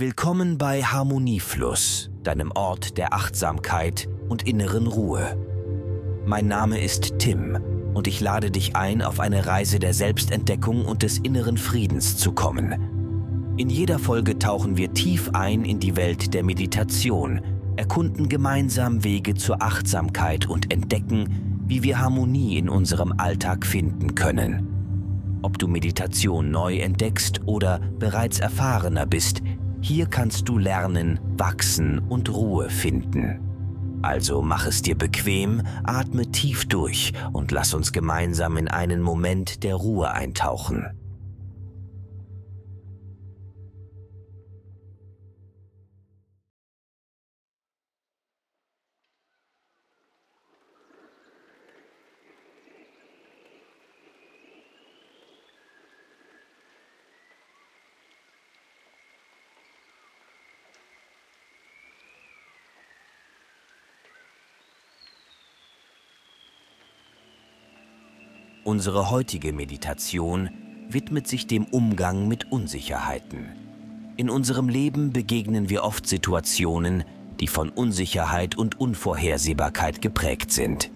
Willkommen bei Harmoniefluss, deinem Ort der Achtsamkeit und inneren Ruhe. Mein Name ist Tim und ich lade dich ein, auf eine Reise der Selbstentdeckung und des inneren Friedens zu kommen. In jeder Folge tauchen wir tief ein in die Welt der Meditation, erkunden gemeinsam Wege zur Achtsamkeit und entdecken, wie wir Harmonie in unserem Alltag finden können. Ob du Meditation neu entdeckst oder bereits erfahrener bist, hier kannst du lernen, wachsen und Ruhe finden. Also mach es dir bequem, atme tief durch und lass uns gemeinsam in einen Moment der Ruhe eintauchen. Unsere heutige Meditation widmet sich dem Umgang mit Unsicherheiten. In unserem Leben begegnen wir oft Situationen, die von Unsicherheit und Unvorhersehbarkeit geprägt sind.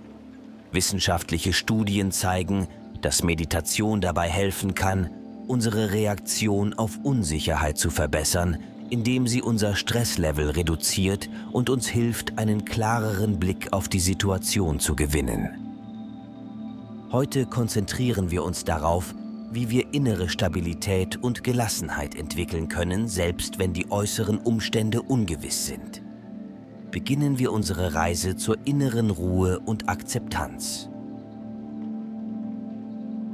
Wissenschaftliche Studien zeigen, dass Meditation dabei helfen kann, unsere Reaktion auf Unsicherheit zu verbessern, indem sie unser Stresslevel reduziert und uns hilft, einen klareren Blick auf die Situation zu gewinnen. Heute konzentrieren wir uns darauf, wie wir innere Stabilität und Gelassenheit entwickeln können, selbst wenn die äußeren Umstände ungewiss sind. Beginnen wir unsere Reise zur inneren Ruhe und Akzeptanz.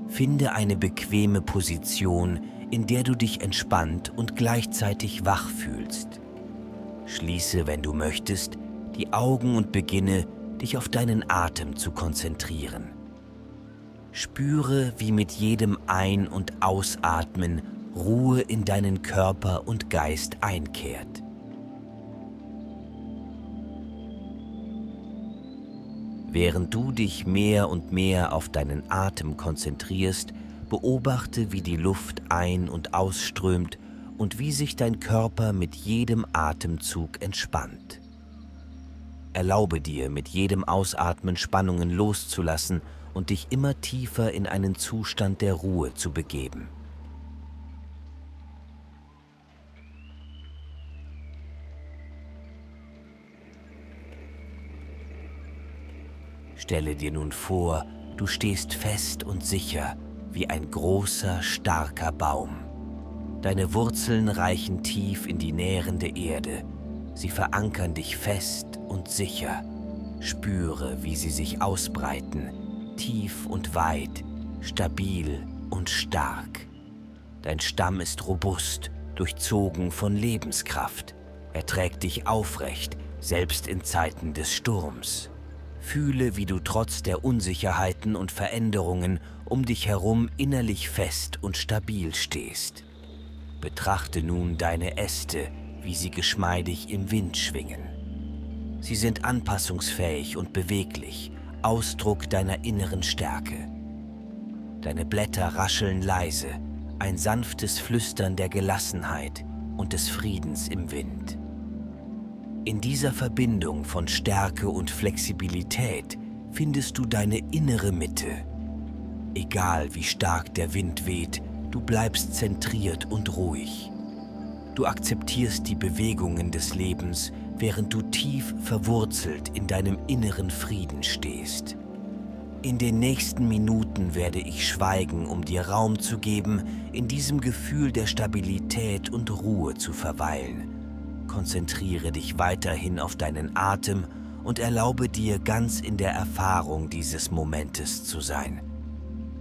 Finde eine bequeme Position, in der du dich entspannt und gleichzeitig wach fühlst. Schließe, wenn du möchtest, die Augen und beginne, dich auf deinen Atem zu konzentrieren. Spüre, wie mit jedem Ein- und Ausatmen Ruhe in deinen Körper und Geist einkehrt. Während du dich mehr und mehr auf deinen Atem konzentrierst, beobachte, wie die Luft ein- und ausströmt und wie sich dein Körper mit jedem Atemzug entspannt. Erlaube dir, mit jedem Ausatmen Spannungen loszulassen und dich immer tiefer in einen Zustand der Ruhe zu begeben. Stelle dir nun vor, du stehst fest und sicher wie ein großer, starker Baum. Deine Wurzeln reichen tief in die nährende Erde. Sie verankern dich fest und sicher. Spüre, wie sie sich ausbreiten, tief und weit, stabil und stark. Dein Stamm ist robust, durchzogen von Lebenskraft. Er trägt dich aufrecht, selbst in Zeiten des Sturms. Fühle, wie du trotz der Unsicherheiten und Veränderungen um dich herum innerlich fest und stabil stehst. Betrachte nun deine Äste, wie sie geschmeidig im Wind schwingen. Sie sind anpassungsfähig und beweglich, Ausdruck deiner inneren Stärke. Deine Blätter rascheln leise, ein sanftes Flüstern der Gelassenheit und des Friedens im Wind. In dieser Verbindung von Stärke und Flexibilität findest du deine innere Mitte. Egal wie stark der Wind weht, du bleibst zentriert und ruhig. Du akzeptierst die Bewegungen des Lebens, während du tief verwurzelt in deinem inneren Frieden stehst. In den nächsten Minuten werde ich schweigen, um dir Raum zu geben, in diesem Gefühl der Stabilität und Ruhe zu verweilen. Konzentriere dich weiterhin auf deinen Atem und erlaube dir ganz in der Erfahrung dieses Momentes zu sein.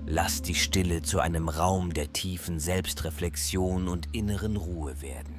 Lass die Stille zu einem Raum der tiefen Selbstreflexion und inneren Ruhe werden.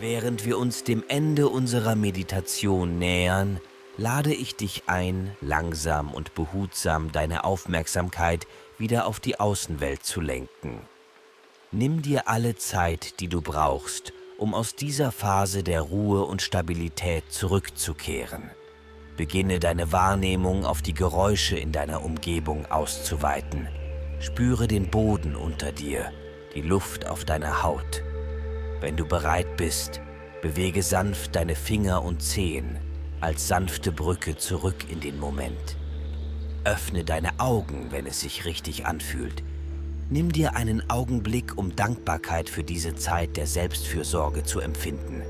Während wir uns dem Ende unserer Meditation nähern, lade ich dich ein, langsam und behutsam deine Aufmerksamkeit wieder auf die Außenwelt zu lenken. Nimm dir alle Zeit, die du brauchst, um aus dieser Phase der Ruhe und Stabilität zurückzukehren. Beginne deine Wahrnehmung auf die Geräusche in deiner Umgebung auszuweiten. Spüre den Boden unter dir, die Luft auf deiner Haut. Wenn du bereit bist, bewege sanft deine Finger und Zehen als sanfte Brücke zurück in den Moment. Öffne deine Augen, wenn es sich richtig anfühlt. Nimm dir einen Augenblick, um Dankbarkeit für diese Zeit der Selbstfürsorge zu empfinden.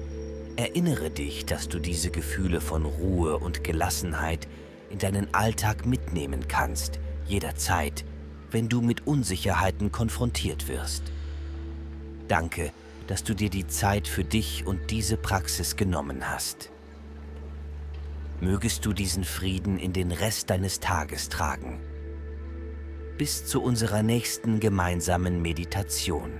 Erinnere dich, dass du diese Gefühle von Ruhe und Gelassenheit in deinen Alltag mitnehmen kannst, jederzeit, wenn du mit Unsicherheiten konfrontiert wirst. Danke, dass du dir die Zeit für dich und diese Praxis genommen hast. Mögest du diesen Frieden in den Rest deines Tages tragen. Bis zu unserer nächsten gemeinsamen Meditation.